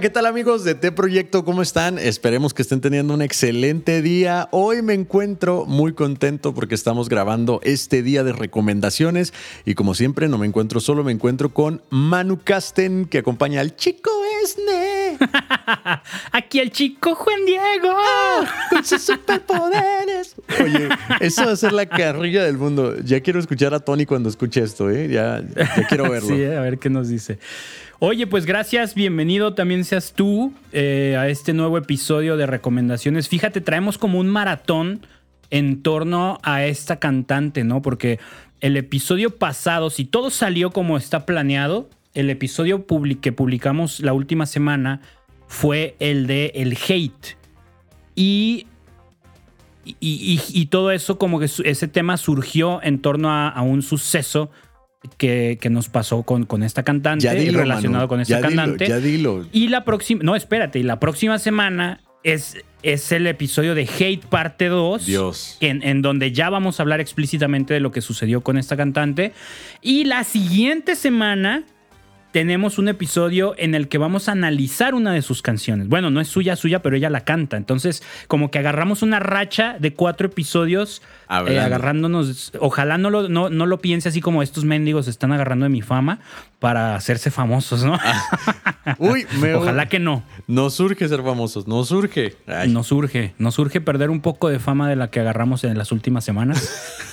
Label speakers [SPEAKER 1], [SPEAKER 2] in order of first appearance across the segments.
[SPEAKER 1] Hola, ¿qué tal amigos de T Proyecto? ¿Cómo están? Esperemos que estén teniendo un excelente día. Hoy me encuentro muy contento porque estamos grabando este día de recomendaciones y como siempre no me encuentro solo, me encuentro con Manu Casten que acompaña al chico Esne.
[SPEAKER 2] Aquí el chico Juan Diego.
[SPEAKER 1] con sus superpoderes. Oye, eso va a ser la carrilla del mundo. Ya quiero escuchar a Tony cuando escuche esto, ¿eh? Ya, ya quiero verlo.
[SPEAKER 2] Sí, a ver qué nos dice. Oye, pues gracias, bienvenido también seas tú eh, a este nuevo episodio de recomendaciones. Fíjate, traemos como un maratón en torno a esta cantante, ¿no? Porque el episodio pasado, si todo salió como está planeado, el episodio que publicamos la última semana fue el de el hate. Y, y, todo eso, como que ese tema surgió en torno a un suceso que, nos pasó con, con esta cantante relacionado con esta cantante.
[SPEAKER 1] ya dilo.
[SPEAKER 2] Y la próxima, no, espérate, y la próxima semana es, es el episodio de Hate parte 2.
[SPEAKER 1] Dios.
[SPEAKER 2] En, en, donde ya vamos a hablar explícitamente de lo que sucedió con esta cantante. Y la siguiente semana tenemos un episodio en el que vamos a analizar una de sus canciones. Bueno, no es suya, suya, pero ella la canta. Entonces, como que agarramos una racha de cuatro episodios eh, agarrándonos. Ojalá no lo, no, lo piense así como estos mendigos están agarrando de mi fama para hacerse famosos, ¿no?
[SPEAKER 1] Ah. Uy, me,
[SPEAKER 2] ojalá que no.
[SPEAKER 1] No surge ser famosos, no surge.
[SPEAKER 2] No surge, no surge perder un poco de fama de la que agarramos en las últimas semanas.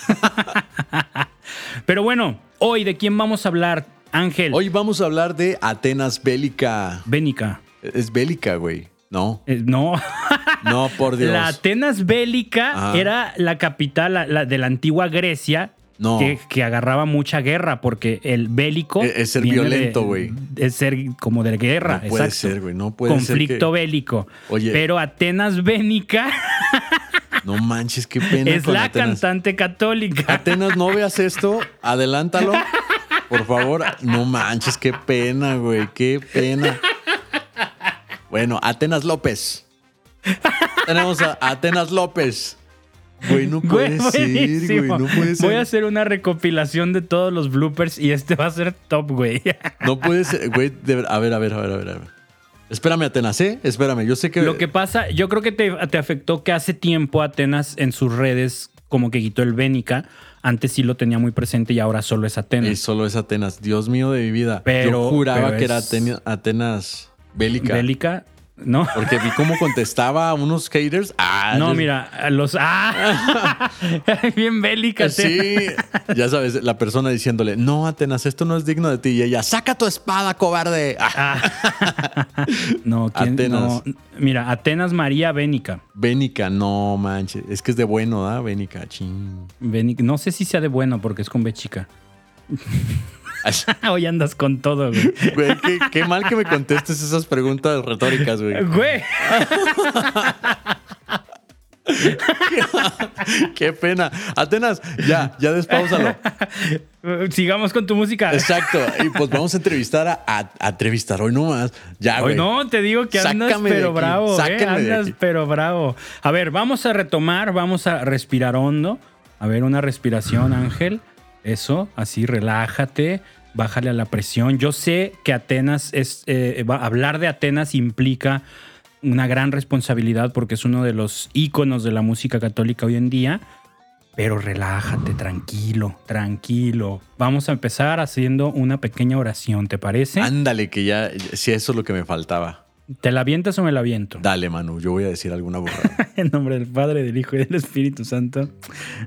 [SPEAKER 2] pero bueno, hoy de quién vamos a hablar Ángel.
[SPEAKER 1] Hoy vamos a hablar de Atenas Bélica.
[SPEAKER 2] Bénica.
[SPEAKER 1] Es bélica, güey. No.
[SPEAKER 2] Eh, no.
[SPEAKER 1] no, por Dios.
[SPEAKER 2] La Atenas Bélica era la capital de la antigua Grecia.
[SPEAKER 1] No.
[SPEAKER 2] Que, agarraba mucha guerra porque el bélico.
[SPEAKER 1] E-, es, ser violento, güey.
[SPEAKER 2] Es ser como de guerra.
[SPEAKER 1] No puede ser, güey. No puede
[SPEAKER 2] Conflicto ser. Conflicto bélico.
[SPEAKER 1] Oye.
[SPEAKER 2] Pero Atenas Bénica.
[SPEAKER 1] No manches, qué pena.
[SPEAKER 2] Es la cantante católica.
[SPEAKER 1] Atenas, no veas esto. Adelántalo. Por favor, no manches, qué pena, güey, qué pena. Bueno, Atenas López. Tenemos a Atenas López. Güey, no puede ser, güey, no puede ser.
[SPEAKER 2] Voy a hacer una recopilación de todos los bloopers y este va a ser top, güey.
[SPEAKER 1] No puede ser, güey, a ver, a ver, a ver, a ver, a ver. Espérame, Atenas, ¿eh? Espérame, yo sé que...
[SPEAKER 2] Lo que pasa, yo creo que te, te afectó que hace tiempo Atenas en sus redes como que quitó el Bénica antes sí lo tenía muy presente y ahora solo es Atenas.
[SPEAKER 1] Y solo es Atenas. Dios mío de mi vida.
[SPEAKER 2] Pero,
[SPEAKER 1] Yo juraba que era Atenas bélica.
[SPEAKER 2] Bélica. ¿No?
[SPEAKER 1] Porque vi cómo contestaba a unos haters. Ah,
[SPEAKER 2] no, mira, los. ¡Ah! Bien bélica.
[SPEAKER 1] Sí, ya sabes, la persona diciéndole, no, Atenas, esto no es digno de ti. Y ella, saca tu espada, cobarde.
[SPEAKER 2] Ah. no, ¿quién? Atenas. Mira, Atenas María Bénica.
[SPEAKER 1] Bénica, no manches. Es que es de bueno, ¿ah? Bénica, ching.
[SPEAKER 2] Bénica. No sé si sea de bueno porque es con B chica. Hoy andas con todo, güey.
[SPEAKER 1] Güey, qué, mal que me contestes esas preguntas retóricas, güey.
[SPEAKER 2] Güey.
[SPEAKER 1] qué, pena. Atenas, ya, ya despausalo.
[SPEAKER 2] Sigamos con tu música.
[SPEAKER 1] Exacto. Y pues vamos a entrevistar a, a, entrevistar hoy nomás. Ya,
[SPEAKER 2] Hoy no, te digo que andas pero bravo, eh. Andas pero bravo. A ver, vamos a retomar, vamos a respirar hondo. A ver, una respiración, Ángel. Eso, así, relájate, bájale a la presión. Yo sé que Atenas es, eh, hablar de Atenas implica una gran responsabilidad porque es uno de los íconos de la música católica hoy en día. Pero relájate, tranquilo, tranquilo. Vamos a empezar haciendo una pequeña oración, ¿te parece?
[SPEAKER 1] Ándale, que ya, si eso es lo que me faltaba.
[SPEAKER 2] ¿Te la avientas o me la aviento?
[SPEAKER 1] Dale, Manu, yo voy a decir alguna borrada.
[SPEAKER 2] en nombre del Padre, del Hijo y del Espíritu Santo.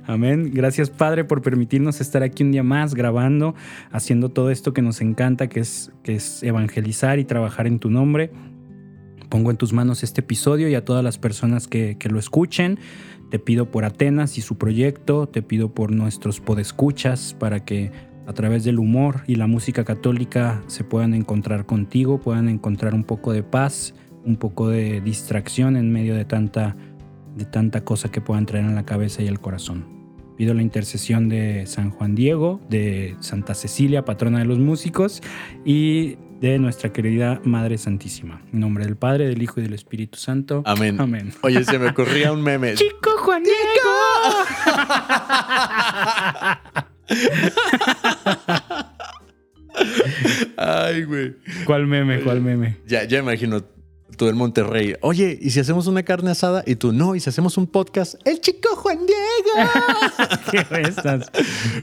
[SPEAKER 2] Amén. Gracias, Padre, por permitirnos estar aquí un día más grabando, haciendo todo esto que nos encanta, que es, que es evangelizar y trabajar en tu nombre. Pongo en tus manos este episodio y a todas las personas que, que lo escuchen. Te pido por Atenas y su proyecto, te pido por nuestros podescuchas para que a través del humor y la música católica se puedan encontrar contigo, puedan encontrar un poco de paz, un poco de distracción en medio de tanta, de tanta cosa que puedan traer en la cabeza y el corazón. Pido la intercesión de San Juan Diego, de Santa Cecilia, patrona de los músicos, y de nuestra querida Madre Santísima. En nombre del Padre, del Hijo y del Espíritu Santo.
[SPEAKER 1] Amén.
[SPEAKER 2] Amén.
[SPEAKER 1] Oye, se me ocurría un meme.
[SPEAKER 2] Chico Juan Diego.
[SPEAKER 1] Ay, güey.
[SPEAKER 2] ¿Cuál meme? ¿Cuál meme?
[SPEAKER 1] Ya, ya imagino tú en Monterrey. Oye, ¿y si hacemos una carne asada? Y tú, no, ¿y si hacemos un podcast? ¡El chico Juan Diego!
[SPEAKER 2] ¿Qué estás?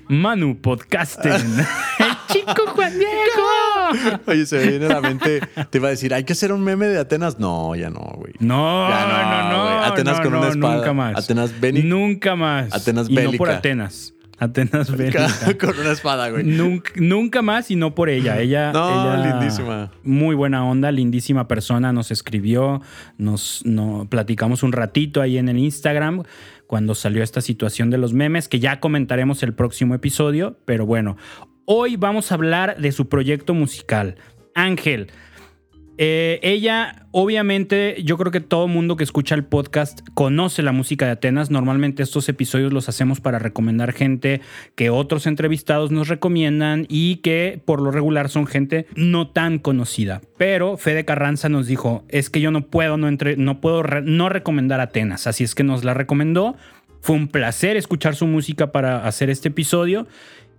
[SPEAKER 2] Manu Podcasting. ¡El chico Juan Diego!
[SPEAKER 1] Oye, se me viene a la mente, te iba a decir, ¿hay que hacer un meme de Atenas? No, ya no, güey.
[SPEAKER 2] No,
[SPEAKER 1] Ya
[SPEAKER 2] no, no,
[SPEAKER 1] güey. Atenas
[SPEAKER 2] no,
[SPEAKER 1] con una
[SPEAKER 2] no,
[SPEAKER 1] espada.
[SPEAKER 2] Nunca más.
[SPEAKER 1] Atenas bélica.
[SPEAKER 2] Nunca más.
[SPEAKER 1] Atenas
[SPEAKER 2] y no por
[SPEAKER 1] bélica.
[SPEAKER 2] Atenas. Atenas bélica.
[SPEAKER 1] con una espada, güey.
[SPEAKER 2] Nunca, nunca más y no por ella. Ella,
[SPEAKER 1] No,
[SPEAKER 2] ella-
[SPEAKER 1] lindísima.
[SPEAKER 2] Muy buena onda, lindísima persona. Nos escribió, nos, no, platicamos un ratito ahí en el Instagram cuando salió esta situación de los memes, que ya comentaremos el próximo episodio. Pero bueno, hoy vamos a hablar de su proyecto musical. Ángel. Eh, ella, obviamente, yo creo que todo mundo que escucha el podcast conoce la música de Atenas. Normalmente estos episodios los hacemos para recomendar gente que otros entrevistados nos recomiendan y que por lo regular son gente no tan conocida. Pero Fede Carranza nos dijo, es que yo no puedo no, entre- no puedo no recomendar Atenas. Así es que nos la recomendó. Fue un placer escuchar su música para hacer este episodio.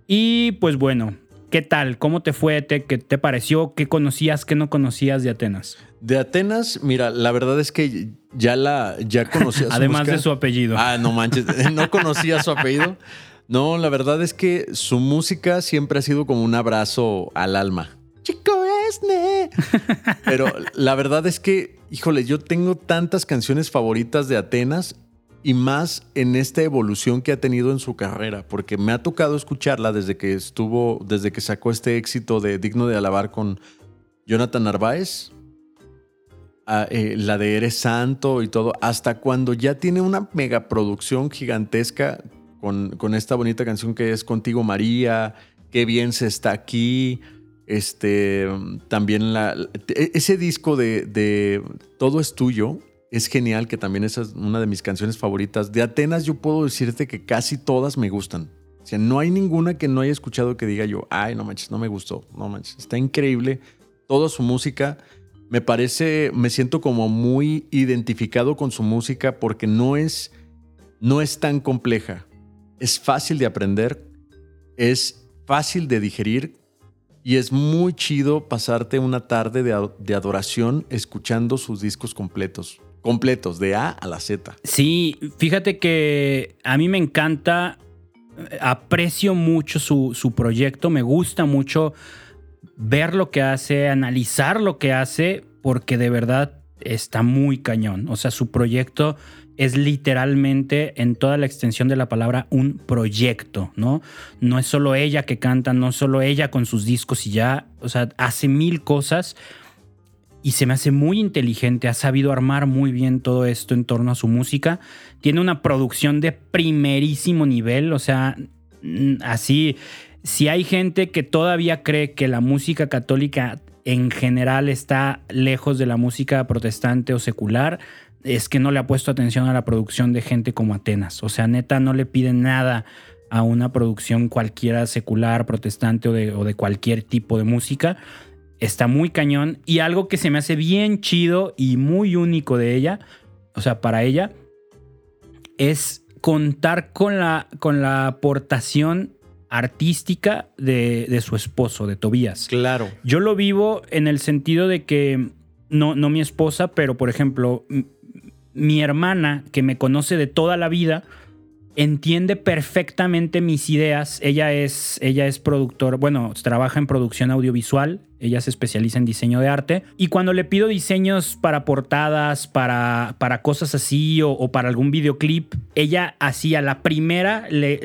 [SPEAKER 2] Y pues bueno, ¿qué tal? ¿Cómo te fue? ¿Te, ¿Qué te pareció? ¿Qué conocías? ¿Qué no conocías de Atenas?
[SPEAKER 1] De Atenas, mira, la verdad es que ya la ya conocía su
[SPEAKER 2] Además
[SPEAKER 1] música.
[SPEAKER 2] de su apellido.
[SPEAKER 1] Ah, no manches, no conocía su apellido. No, la verdad es que su música siempre ha sido como un abrazo al alma. Chico Esne. Pero la verdad es que, híjole, yo tengo tantas canciones favoritas de Atenas y más en esta evolución que ha tenido en su carrera, porque me ha tocado escucharla desde que estuvo, desde que sacó este éxito de Digno de Alabar con Jonathan Narváez, eh, la de Eres Santo y todo, hasta cuando ya tiene una megaproducción gigantesca con, con esta bonita canción que es Contigo María, Qué bien se está aquí. Este, también la, e- ese disco de, de Todo es tuyo es genial, que también es una de mis canciones favoritas. De Atenas yo puedo decirte que casi todas me gustan. O sea, no hay ninguna que no haya escuchado que diga yo, ay, no manches, no me gustó, no manches. Está increíble toda su música. Me parece, me siento como muy identificado con su música porque no es, no es tan compleja. Es fácil de aprender, es fácil de digerir y es muy chido pasarte una tarde de, de adoración escuchando sus discos completos. Completos, de A a la Z.
[SPEAKER 2] Sí, fíjate que a mí me encanta, eh, aprecio mucho su, su proyecto, me gusta mucho ver lo que hace, analizar lo que hace, porque de verdad está muy cañón. O sea, su proyecto es literalmente en toda la extensión de la palabra un proyecto, ¿no? No es solo ella que canta, no es solo ella con sus discos y ya, o sea, hace mil cosas y se me hace muy inteligente, ha sabido armar muy bien todo esto en torno a su música. Tiene una producción de primerísimo nivel, o sea, así, si hay gente que todavía cree que la música católica en general está lejos de la música protestante o secular, es que no le ha puesto atención a la producción de gente como Atenas. O sea, neta, no le piden nada a una producción cualquiera secular, protestante o de, cualquier tipo de música está muy cañón y algo que se me hace bien chido y muy único de ella, o sea, para ella, es contar con la, con la aportación artística de, de su esposo, de Tobías.
[SPEAKER 1] Claro.
[SPEAKER 2] Yo lo vivo en el sentido de que, no, no mi esposa, pero por ejemplo, mi hermana, que me conoce de toda la vida, entiende perfectamente mis ideas. Ella es, ella es productor, bueno, trabaja en producción audiovisual, ella se especializa en diseño de arte. Y cuando le pido diseños para portadas, para, para cosas así o, para algún videoclip, ella así a la primera, le-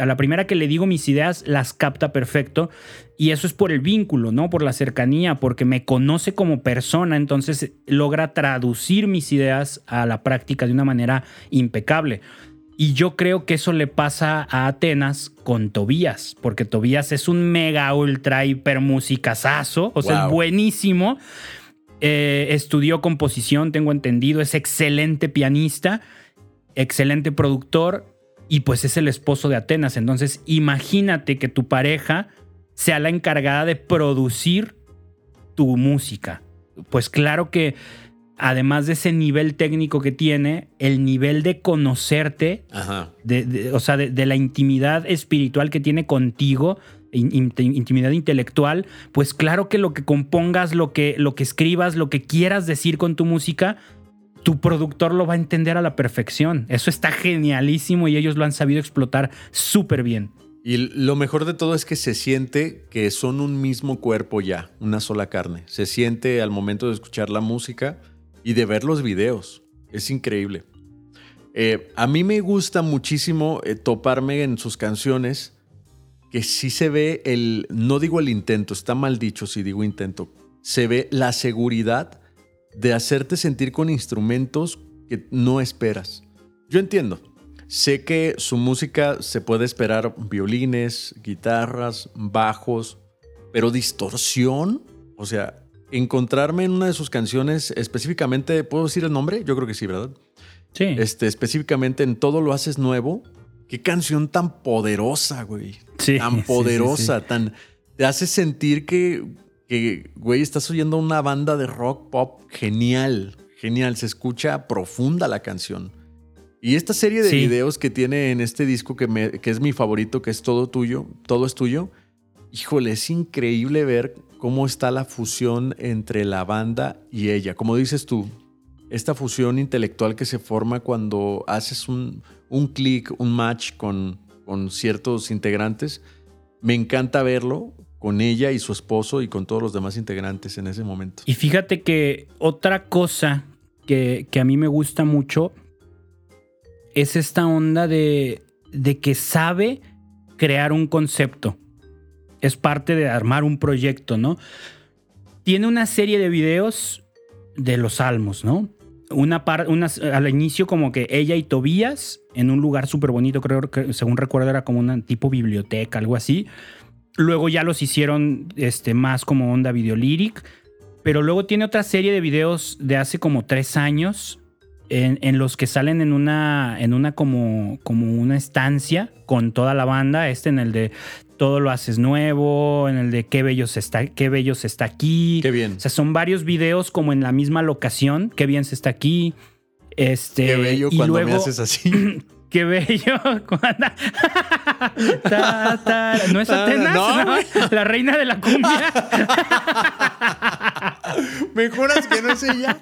[SPEAKER 2] a la primera que le digo mis ideas, las capta perfecto. Y eso es por el vínculo, ¿no? Por la cercanía, porque me conoce como persona, entonces logra traducir mis ideas a la práctica de una manera impecable. Y yo creo que eso le pasa a Atenas con Tobías, porque Tobías es un mega ultra hiper musicazazo, o sea,
[SPEAKER 1] Wow.
[SPEAKER 2] es buenísimo. Eh, estudió composición, tengo entendido, es excelente pianista, excelente productor y pues es el esposo de Atenas. Entonces, imagínate que tu pareja sea la encargada de producir tu música. Pues claro que además de ese nivel técnico que tiene, el nivel de conocerte
[SPEAKER 1] Ajá.
[SPEAKER 2] de, de- o sea, de, de la intimidad espiritual que tiene contigo intimidad intelectual, pues claro que lo que compongas, lo que, lo que escribas, lo que quieras decir con tu música, tu productor lo va a entender a la perfección. Eso está genialísimo y ellos lo han sabido explotar súper bien.
[SPEAKER 1] Y lo mejor de todo es que se siente que son un mismo cuerpo ya, una sola carne. Se siente al momento de escuchar la música y de ver los videos. Es increíble. Eh, a mí me gusta muchísimo eh, toparme en sus canciones que sí se ve el, no digo el intento, está mal dicho si digo intento, se ve la seguridad de hacerte sentir con instrumentos que no esperas. Yo entiendo, Sé que su música se puede esperar violines, guitarras, bajos, pero distorsión, o sea, encontrarme en una de sus canciones específicamente, ¿puedo decir el nombre? Yo creo que sí, ¿verdad?
[SPEAKER 2] Sí.
[SPEAKER 1] Este, específicamente en Todo lo haces nuevo. Qué canción tan poderosa, güey.
[SPEAKER 2] Sí.
[SPEAKER 1] Tan poderosa, tan... Te hace sentir que, que, güey, estás oyendo una banda de rock pop genial, genial. Se escucha profunda la canción. Y esta serie de videos que tiene en este disco que, me, que es mi favorito, que es todo tuyo, todo es tuyo, híjole, es increíble ver cómo está la fusión entre la banda y ella. Como dices tú, esta fusión intelectual que se forma cuando haces un, un clic, un match con, con ciertos integrantes, me encanta verlo con ella y su esposo y con todos los demás integrantes en ese momento.
[SPEAKER 2] Y fíjate que otra cosa que, que a mí me gusta mucho es esta onda de, de que sabe crear un concepto. Es parte de armar un proyecto, ¿no? Tiene una serie de videos de los salmos, ¿no? Una parte, al inicio como que ella y Tobías en un lugar súper bonito, creo que según recuerdo era como una tipo biblioteca, algo así. Luego ya los hicieron este, más como onda videolíric. Pero luego tiene otra serie de videos de hace como tres años en, los que salen en una, en una como, como una estancia con toda la banda, este en el de todo lo haces nuevo, en el de qué bellos está, qué bellos está aquí.
[SPEAKER 1] Qué bien.
[SPEAKER 2] O sea, son varios videos como en la misma locación, qué bien se está aquí. Este,
[SPEAKER 1] qué bello cuando me haces así.
[SPEAKER 2] Qué bello. ¿No es Atenas? No. La reina de la cumbia.
[SPEAKER 1] ¿Me juras que no es ella?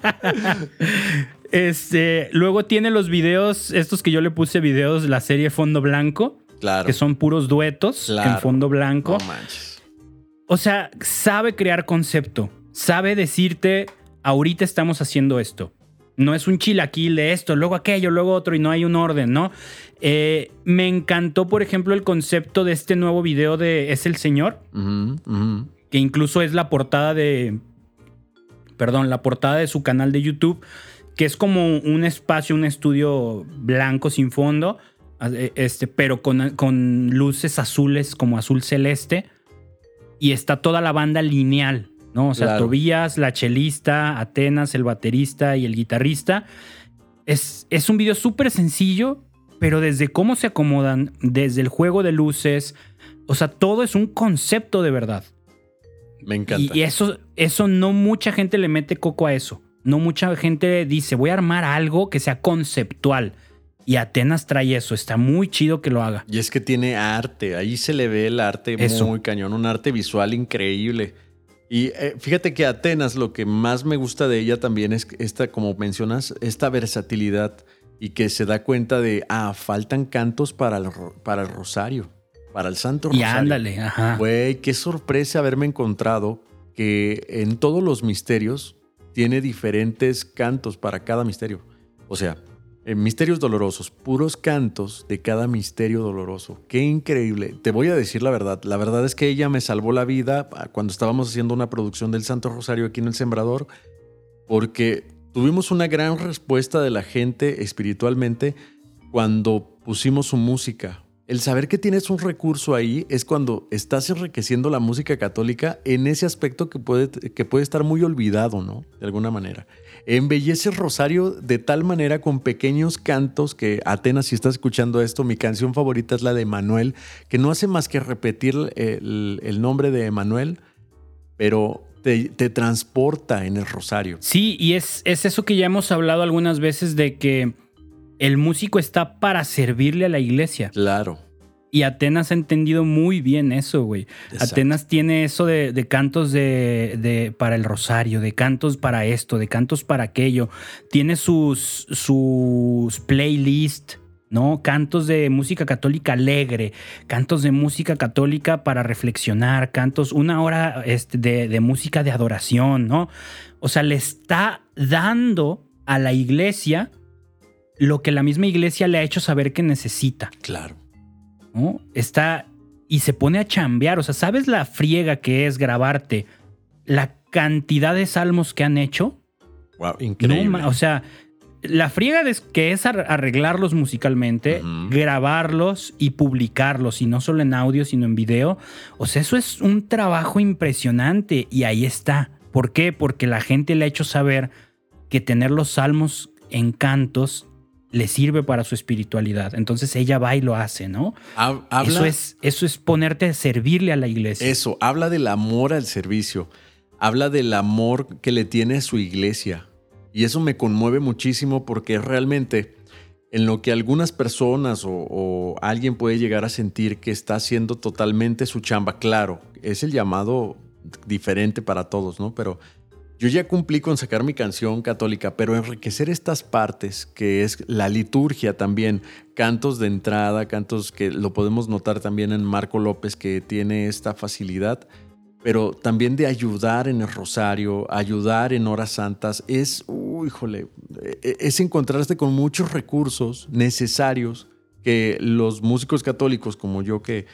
[SPEAKER 2] Este, luego tiene los videos, estos que yo le puse videos, la serie Fondo Blanco.
[SPEAKER 1] Claro.
[SPEAKER 2] Que son puros duetos en fondo blanco.
[SPEAKER 1] No manches.
[SPEAKER 2] O sea, sabe crear concepto. Sabe decirte, ahorita estamos haciendo esto. No es un chilaquil de esto, luego aquello, luego otro y no hay un orden, ¿no? Eh, me encantó, por ejemplo, el concepto de este nuevo video de Es el Señor, que incluso es la portada de, perdón, la portada de su canal de YouTube que es como un espacio, un estudio blanco sin fondo, este, pero con, con luces azules como azul celeste. Y está toda la banda lineal, ¿no? O sea, Tobías, la chelista, Atenas, el baterista y el guitarrista. Es, es un video súper sencillo, pero desde cómo se acomodan, desde el juego de luces, o sea, todo es un concepto de verdad.
[SPEAKER 1] Me encanta.
[SPEAKER 2] Y, eso, eso no mucha gente le mete coco a eso. No mucha gente dice, voy a armar algo que sea conceptual. Y Atenas trae eso, está muy chido que lo haga.
[SPEAKER 1] Y es que tiene arte, ahí se le ve el arte muy cañón, un arte visual increíble. Y eh, fíjate que Atenas lo que más me gusta de ella también es esta, como mencionas, esta versatilidad y que se da cuenta de, ah, faltan cantos para el, para el rosario, para el santo rosario.
[SPEAKER 2] Y ándale, ajá.
[SPEAKER 1] Güey, qué sorpresa haberme encontrado que en todos los misterios tiene diferentes cantos para cada misterio. O sea, misterios dolorosos, puros cantos de cada misterio doloroso. Qué increíble. Te voy a decir la verdad. La verdad es que ella me salvó la vida cuando estábamos haciendo una producción del Santo Rosario aquí en el Sembrador, porque tuvimos una gran respuesta de la gente espiritualmente cuando pusimos su música el saber que tienes un recurso ahí es cuando estás enriqueciendo la música católica en ese aspecto que puede, que puede estar muy olvidado, ¿no? De alguna manera. Embellece el rosario de tal manera con pequeños cantos que Atenas, si estás escuchando esto, mi canción favorita es la de Manuel, que no hace más que repetir el, nombre de Emanuel, pero te, transporta en el rosario.
[SPEAKER 2] Sí, y es, es eso que ya hemos hablado algunas veces de que el músico está para servirle a la iglesia.
[SPEAKER 1] Claro.
[SPEAKER 2] Y Atenas ha entendido muy bien eso, güey. Atenas tiene eso de, cantos de, para el rosario, de cantos para esto, de cantos para aquello. Tiene sus, sus playlists, ¿no? Cantos de música católica alegre, cantos de música católica para reflexionar, cantos, una hora este, de, de música de adoración, ¿no? O sea, le está dando a la iglesia lo que la misma iglesia le ha hecho saber que necesita.
[SPEAKER 1] Claro.
[SPEAKER 2] Está y se pone a chambear. O sea, ¿sabes la friega que es grabarte? La cantidad de salmos que han hecho.
[SPEAKER 1] Wow, increíble.
[SPEAKER 2] o sea, la friega es que es arreglarlos musicalmente, grabarlos y publicarlos, y no solo en audio, sino en video. O sea, eso es un trabajo impresionante y ahí está. ¿Por qué? Porque la gente le ha hecho saber que tener los salmos en cantos le sirve para su espiritualidad. Entonces ella va y lo hace, ¿no? eso, es, eso es ponerte a servirle a la iglesia.
[SPEAKER 1] Eso, habla del amor al servicio, habla del amor que le tiene a su iglesia. Y eso me conmueve muchísimo porque realmente en lo que algunas personas o, o alguien puede llegar a sentir que está haciendo totalmente su chamba, claro, es el llamado diferente para todos, ¿no? Pero yo ya cumplí con sacar mi canción católica, pero enriquecer estas partes, que es la liturgia también, cantos de entrada, cantos que lo podemos notar también en Marco López, que tiene esta facilidad, pero también de ayudar en el rosario, ayudar en horas santas, es, híjole, e-, es encontrarse con muchos recursos necesarios que los músicos católicos como yo que,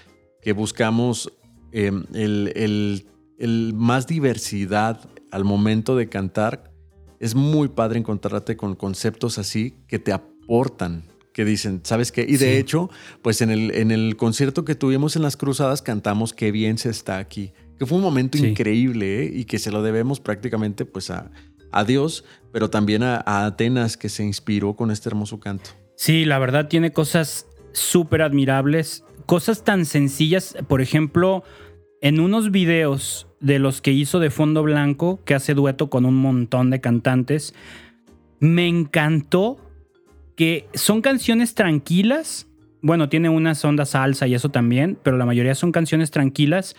[SPEAKER 1] que buscamos em, el, el, el más diversidad al momento de cantar, es muy padre encontrarte con conceptos así que te aportan, que dicen, ¿sabes qué? Y de hecho, pues en el, en el concierto que tuvimos en las Cruzadas cantamos Qué bien se está aquí, que fue un momento increíble ¿eh? y que se lo debemos prácticamente pues a, a Dios, pero también a, a Atenas que se inspiró con este hermoso canto.
[SPEAKER 2] Sí, la verdad tiene cosas súper admirables, cosas tan sencillas, por ejemplo, en unos videos de los que hizo de Fondo Blanco, que hace dueto con un montón de cantantes, me encantó que son canciones tranquilas. Bueno, tiene unas ondas salsa y eso también, pero la mayoría son canciones tranquilas.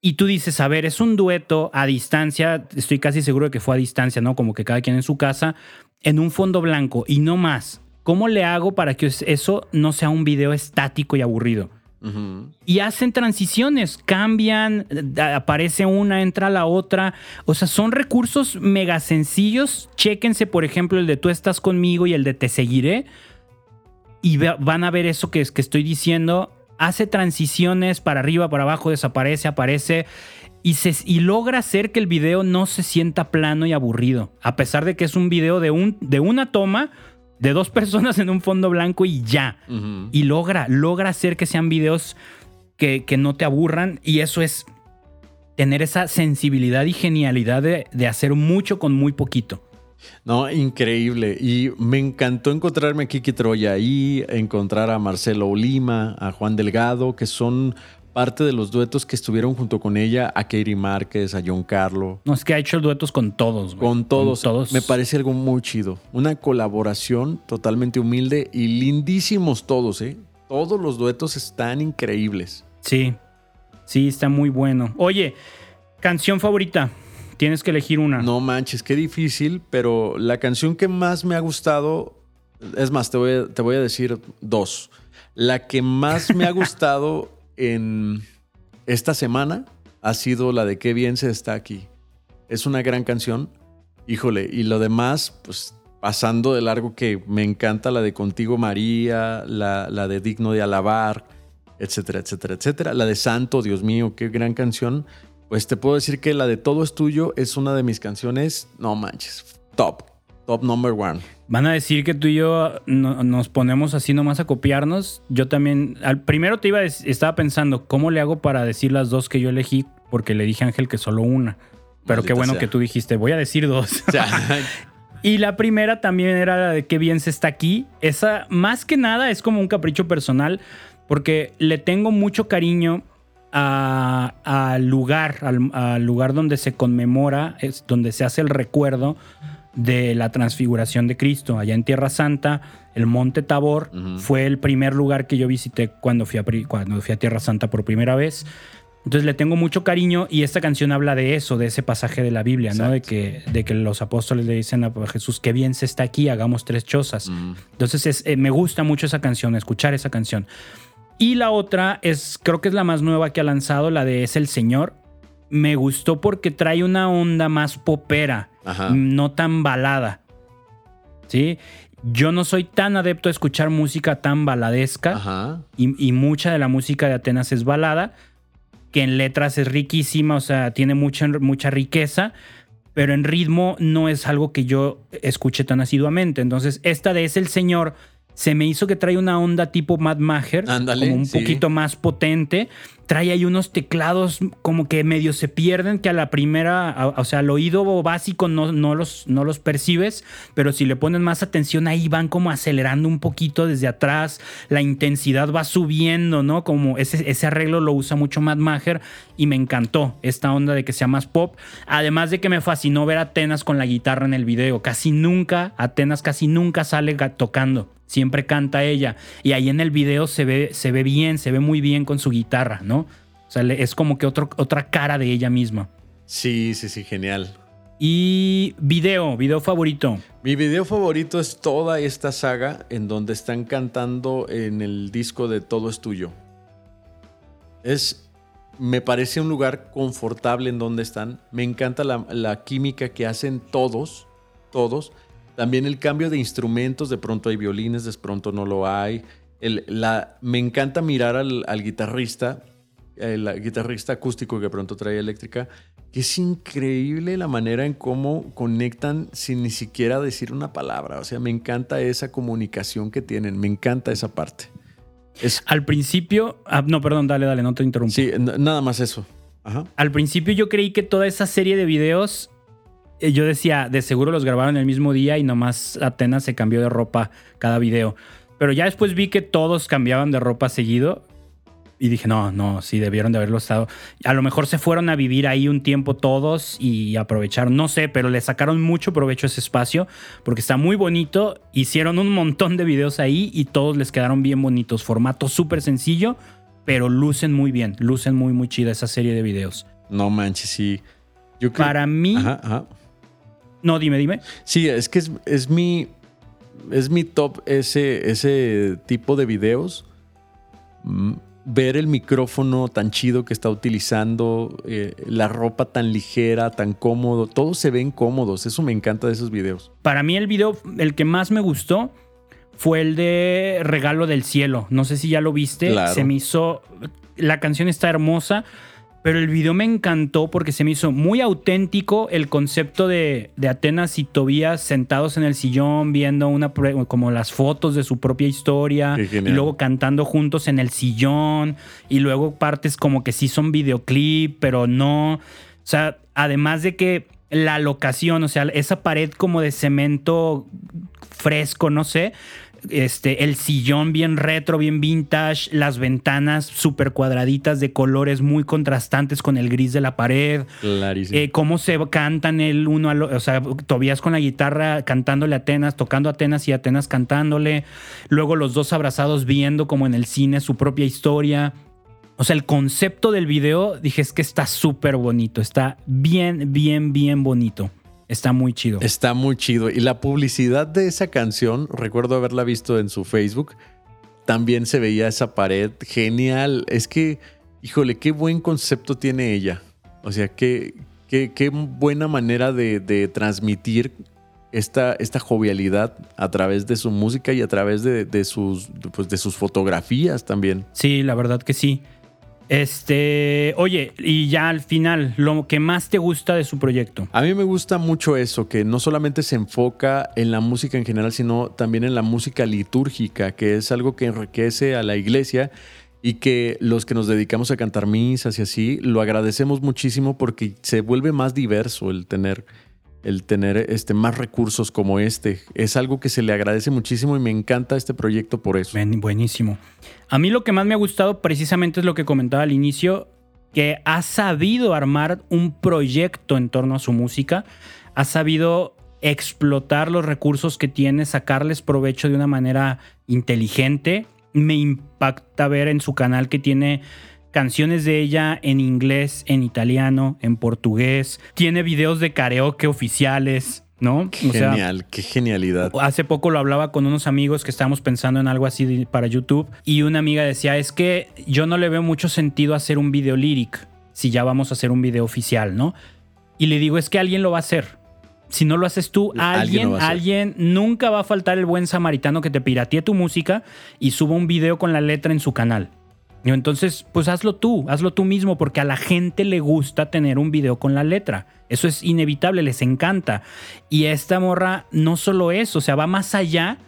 [SPEAKER 2] Y tú dices, a ver, es un dueto a distancia, estoy casi seguro de que fue a distancia, ¿no? Como que cada quien en su casa, en un fondo blanco y no más. ¿Cómo le hago para que eso no sea un video estático y aburrido? Y hacen transiciones, cambian, aparece una, entra la otra. O sea, son recursos mega sencillos. Chéquense, por ejemplo, el de tú estás conmigo y el de te seguiré. Y van a ver eso que, que estoy diciendo. Hace transiciones para arriba, para abajo, desaparece, aparece. Y, y, logra hacer que el video no se sienta plano y aburrido. A pesar de que es un video de, un, de una toma, de dos personas en un fondo blanco y ya. Y logra, logra hacer que sean videos que, que, no te aburran y eso es tener esa sensibilidad y genialidad de, de, hacer mucho con muy poquito.
[SPEAKER 1] No, increíble. Y me encantó encontrarme a Kiki Troya y encontrar a Marcelo Olima, a Juan Delgado, que son parte de los duetos que estuvieron junto con ella, a Katie Márquez, a John Carlo.
[SPEAKER 2] No, es que ha hecho duetos con todos,
[SPEAKER 1] güey. Con todos. Con todos. Me parece algo muy chido. Una colaboración totalmente humilde y lindísimos todos, ¿eh? Todos los duetos están increíbles.
[SPEAKER 2] Sí, sí, está muy bueno. Oye, canción favorita. Tienes que elegir una.
[SPEAKER 1] No manches, qué difícil, pero la canción que más me ha gustado, es más, te voy te voy a decir dos. La que más me ha gustado en esta semana ha sido la de Qué bien se está aquí. Es una gran canción. Híjole, y lo demás, pues pasando de largo que me encanta la de Contigo María, la, la de Digno de Alabar, etcétera, etcétera, etcétera. La de Santo, Dios mío, qué gran canción. Pues te puedo decir que la de Todo es tuyo es una de mis canciones, no manches, top, top number one.
[SPEAKER 2] Van a decir que tú y yo nos ponemos así nomás a copiarnos. Yo también, al primero te iba a estaba pensando, ¿cómo le hago para decir las dos que yo elegí? Porque le dije a Ángel que solo una. Pero qué bueno que tú dijiste, voy a decir dos. y la primera también era la de qué bien se está aquí. Esa, más que nada, es como un capricho personal, porque le tengo mucho cariño al lugar, al, lugar donde se conmemora, es donde se hace el recuerdo de la transfiguración de Cristo, allá en Tierra Santa, el Monte Tabor fue el primer lugar que yo visité cuando fui, a, pri- cuando fui a Tierra Santa por primera vez. Entonces le tengo mucho cariño y esta canción habla de eso, de ese pasaje de la Biblia, ¿no? De que, de que los apóstoles le dicen a Jesús, qué bien se está aquí, hagamos tres chozas.
[SPEAKER 1] Mm.
[SPEAKER 2] Entonces es- eh, me gusta mucho esa canción, escuchar esa canción. Y la otra es, creo que es la más nueva que ha lanzado, la de Es el Señor. Me gustó porque trae una onda más popera,
[SPEAKER 1] Ajá.
[SPEAKER 2] no tan balada. ¿Sí? Yo no soy tan adepto a escuchar música tan baladesca
[SPEAKER 1] Ajá.
[SPEAKER 2] y, y mucha de la música de Atenas es balada, que en letras es riquísima, o sea, tiene mucha, mucha riqueza, pero en ritmo no es algo que yo escuche tan asiduamente. Entonces, esta de Es el Señor se me hizo que trae una onda tipo Mad Maher, como un
[SPEAKER 1] sí.
[SPEAKER 2] poquito más potente. Trae ahí unos teclados como que medio se pierden, que a la primera, a- o sea, al oído básico no, no, los, no los percibes, pero si le pones más atención ahí van como acelerando un poquito desde atrás, la intensidad va subiendo, ¿no? Como ese, ese arreglo lo usa mucho Matt Maher y me encantó esta onda de que sea más pop, además de que me fascinó ver a Atenas con la guitarra en el video, casi nunca, Atenas casi nunca sale tocando. Siempre canta ella. Y ahí en el video se ve, se ve bien, se ve muy bien con su guitarra, ¿no? O sea, es como que otro- otra cara de ella misma.
[SPEAKER 1] Sí, sí, sí, genial.
[SPEAKER 2] Y video, video favorito.
[SPEAKER 1] Mi video favorito es toda esta saga en donde están cantando en el disco de Todo es tuyo. Es, me parece un lugar confortable en donde están. Me encanta la, la química que hacen todos, todos. También el cambio de instrumentos, de pronto hay violines, de pronto no lo hay. El- la, me encanta mirar al, al guitarrista, el guitarrista acústico que de pronto trae eléctrica, que es increíble la manera en cómo conectan sin ni siquiera decir una palabra. O sea, me encanta esa comunicación que tienen, me encanta esa parte. Es,
[SPEAKER 2] Al principio, ah, no, perdón, dale, dale, no te interrumpo.
[SPEAKER 1] sí, nada más eso. Ajá.
[SPEAKER 2] Al principio yo creí que toda esa serie de videos, yo decía, de seguro los grabaron el mismo día y nomás Atenas se cambió de ropa cada video. Pero ya después vi que todos cambiaban de ropa seguido y dije, no, no, sí, debieron de haberlo estado. A lo mejor se fueron a vivir ahí un tiempo todos y aprovecharon, no sé, pero le sacaron mucho provecho a ese espacio porque está muy bonito. Hicieron un montón de videos ahí y todos les quedaron bien bonitos. Formato súper sencillo, pero lucen muy bien, lucen muy, muy chida esa serie de videos.
[SPEAKER 1] No manches, sí. Yo creo-
[SPEAKER 2] Para mí,
[SPEAKER 1] Ajá, ajá.
[SPEAKER 2] No, dime, dime.
[SPEAKER 1] Sí, es que es, es mi. Es mi top ese, ese tipo de videos. Mm, Ver el micrófono tan chido que está utilizando, eh, la ropa tan ligera, tan cómodo, todos se ven cómodos. Eso me encanta de esos videos.
[SPEAKER 2] Para mí el video, el que más me gustó fue el de Regalo del Cielo. No sé si ya lo viste.
[SPEAKER 1] Claro.
[SPEAKER 2] Se me hizo... La canción está hermosa, pero el video me encantó porque se me hizo muy auténtico el concepto de, de Atenas y Tobías sentados en el sillón viendo una como las fotos de su propia historia y luego cantando juntos en el sillón y luego partes como que sí son videoclip, pero no. O sea, además de que la locación, o sea, esa pared como de cemento fresco, no sé. Este, el sillón bien retro, bien vintage, las ventanas súper cuadraditas de colores muy contrastantes con el gris de la pared.
[SPEAKER 1] Clarísimo.
[SPEAKER 2] Eh, cómo se cantan el uno al o sea, Tobías con la guitarra cantándole a Atenas, tocando a Atenas y Atenas cantándole. Luego los dos abrazados viendo como en el cine su propia historia. O sea, el concepto del video, dije, es que está súper bonito. Está bien, bien, bien bonito. Está muy chido.
[SPEAKER 1] Está muy chido. Y la publicidad de esa canción, recuerdo haberla visto en su Facebook, también se veía esa pared. Genial. Es que, híjole, qué buen concepto tiene ella. O sea, qué, qué, qué buena manera de, de transmitir esta, esta jovialidad a través de su música y a través de, de sus, pues, de sus fotografías también.
[SPEAKER 2] Sí, la verdad que sí. Este, oye, y ya al final, lo que más te gusta de su proyecto.
[SPEAKER 1] A mí me gusta mucho eso, que no solamente se enfoca en la música en general, sino también en la música litúrgica, que es algo que enriquece a la iglesia y que los que nos dedicamos a cantar misas y así, lo agradecemos muchísimo porque se vuelve más diverso el tener, el tener este, más recursos como este. Es algo que se le agradece muchísimo y me encanta este proyecto por eso.
[SPEAKER 2] Buen- Buenísimo. A mí lo que más me ha gustado precisamente es lo que comentaba al inicio, que ha sabido armar un proyecto en torno a su música, ha sabido explotar los recursos que tiene, sacarles provecho de una manera inteligente. Me impacta ver en su canal que tiene canciones de ella en inglés, en italiano, en portugués. Tiene videos de karaoke oficiales. ¿no?
[SPEAKER 1] Genial, qué genialidad.
[SPEAKER 2] Hace poco lo hablaba con unos amigos que estábamos pensando en algo así para YouTube y una amiga decía, es que yo no le veo mucho sentido hacer un video lyric si ya vamos a hacer un video oficial, ¿no? Y le digo, es que alguien lo va a hacer. Si no lo haces tú, alguien, alguien, nunca va a faltar el buen samaritano que te piratee tu música y suba un video con la letra en su canal. Entonces, pues hazlo tú, hazlo tú mismo, porque a la gente le gusta tener un video con la letra. Eso es inevitable, les encanta. Y esta morra no solo eso, o sea, va más allá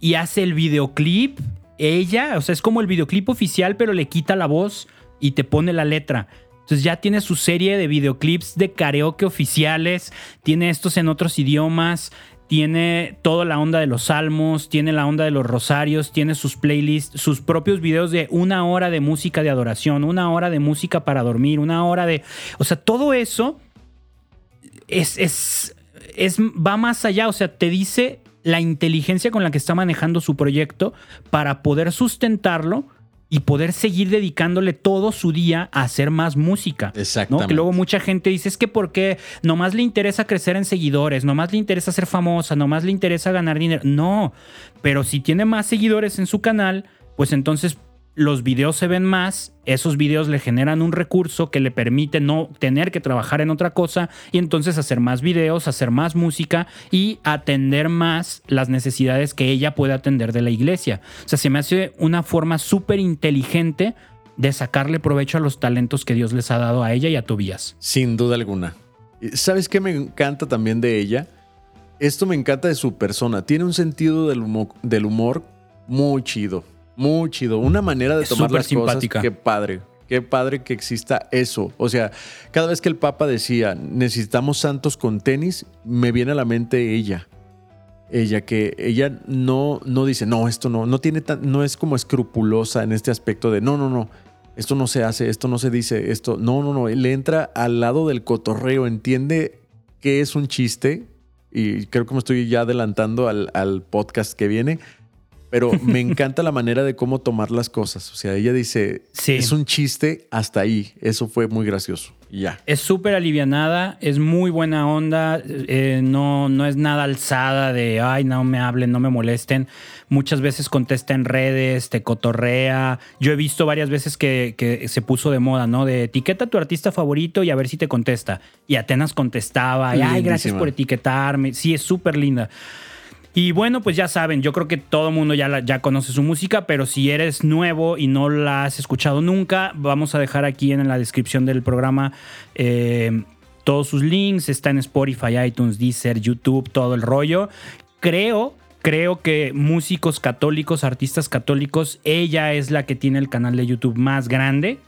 [SPEAKER 2] y hace el videoclip. Ella, o sea, es como el videoclip oficial, pero le quita la voz y te pone la letra. Entonces ya tiene su serie de videoclips de karaoke oficiales, tiene estos en otros idiomas, tiene toda la onda de los salmos, tiene la onda de los rosarios, tiene sus playlists, sus propios videos de una hora de música de adoración, una hora de música para dormir, una hora de... O sea, todo eso es, es, es va más allá, o sea, te dice la inteligencia con la que está manejando su proyecto para poder sustentarlo y poder seguir dedicándole todo su día a hacer más música.
[SPEAKER 1] Exactamente.
[SPEAKER 2] Que luego mucha gente dice, es que porque nomás le interesa crecer en seguidores, nomás le interesa ser famosa, nomás le interesa ganar dinero. No, pero si tiene más seguidores en su canal, pues entonces los videos se ven más, esos videos le generan un recurso que le permite no tener que trabajar en otra cosa y entonces hacer más videos, hacer más música y atender más las necesidades que ella puede atender de la iglesia. O sea, se me hace una forma súper inteligente de sacarle provecho a los talentos que Dios les ha dado a ella y a Tobías.
[SPEAKER 1] Sin duda alguna. ¿Sabes qué me encanta también de ella? Esto me encanta de su persona. Tiene un sentido del humor, del humor muy chido muy chido. Una manera de tomar las simpática. cosas. Qué padre. Qué padre que exista eso. O sea, cada vez que el Papa decía, necesitamos santos con tenis, me viene a la mente ella. Ella que ella no, no dice, no, esto no, no tiene tan, no es como escrupulosa en este aspecto de, no, no, no, esto no se hace, esto no se dice, esto, no, no, no, le entra al lado del cotorreo, entiende que es un chiste y creo que me estoy ya adelantando al, al podcast que viene pero me encanta la manera de cómo tomar las cosas. O sea, ella dice, es un chiste hasta ahí. Eso fue muy gracioso. ya.
[SPEAKER 2] Es súper alivianada, es muy buena onda, eh, no, no es nada alzada de, ay, no me hablen, no me molesten. Muchas veces contesta en redes, te cotorrea. Yo he visto varias veces que, que se puso de moda, ¿no? De etiqueta a tu artista favorito y a ver si te contesta. Y Atenas contestaba, y, ay, gracias por etiquetarme. Sí, es súper linda. Y bueno, pues ya saben, yo creo que todo mundo ya, ya conoce su música, pero si eres nuevo y no la has escuchado nunca, vamos a dejar aquí en la descripción del programa eh, todos sus links. Está en Spotify, iTunes, Deezer, YouTube, todo el rollo. Creo creo que músicos católicos, artistas católicos, ella es la que tiene el canal de YouTube más grande.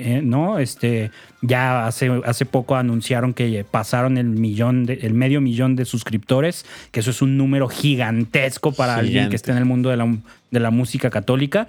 [SPEAKER 2] Eh, ¿no? Este, ya hace, hace poco anunciaron que pasaron el millón, el medio millón de suscriptores, que eso es un número gigantesco para alguien que esté en el mundo de la, de la música católica.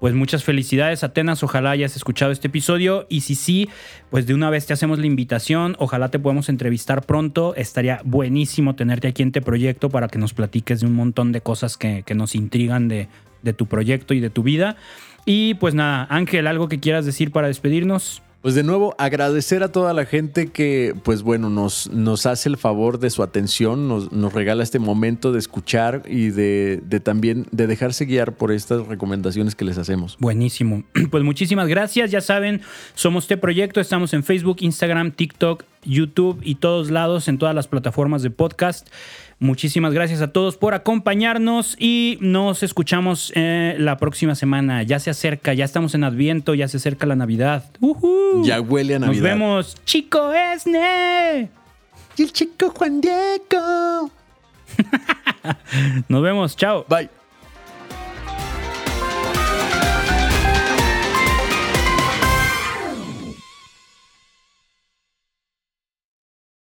[SPEAKER 2] Pues muchas felicidades, Atenas. Ojalá hayas escuchado este episodio. Y si sí, pues de una vez te hacemos la invitación. Ojalá te podamos entrevistar pronto. Estaría buenísimo tenerte aquí en este proyecto para que nos platiques de un montón de cosas que, que nos intrigan de, de tu proyecto y de tu vida. Y pues nada, Ángel, algo que quieras decir para despedirnos.
[SPEAKER 1] Pues de nuevo, agradecer a toda la gente que, pues bueno, nos, nos hace el favor de su atención, nos, nos regala este momento de escuchar y de, de, también de dejarse guiar por estas recomendaciones que les hacemos.
[SPEAKER 2] Buenísimo. Pues muchísimas gracias. Ya saben, somos este proyecto, estamos en Facebook, Instagram, TikTok, YouTube y todos lados, en todas las plataformas de podcast. Muchísimas gracias a todos por acompañarnos y nos escuchamos eh, la próxima semana. Ya se acerca, ya estamos en Adviento, ya se acerca la Navidad.
[SPEAKER 1] Ya huele a Navidad.
[SPEAKER 2] Nos vemos, Chico Esne.
[SPEAKER 1] Y el chico Juan Diego.
[SPEAKER 2] nos vemos, chao.
[SPEAKER 1] Bye.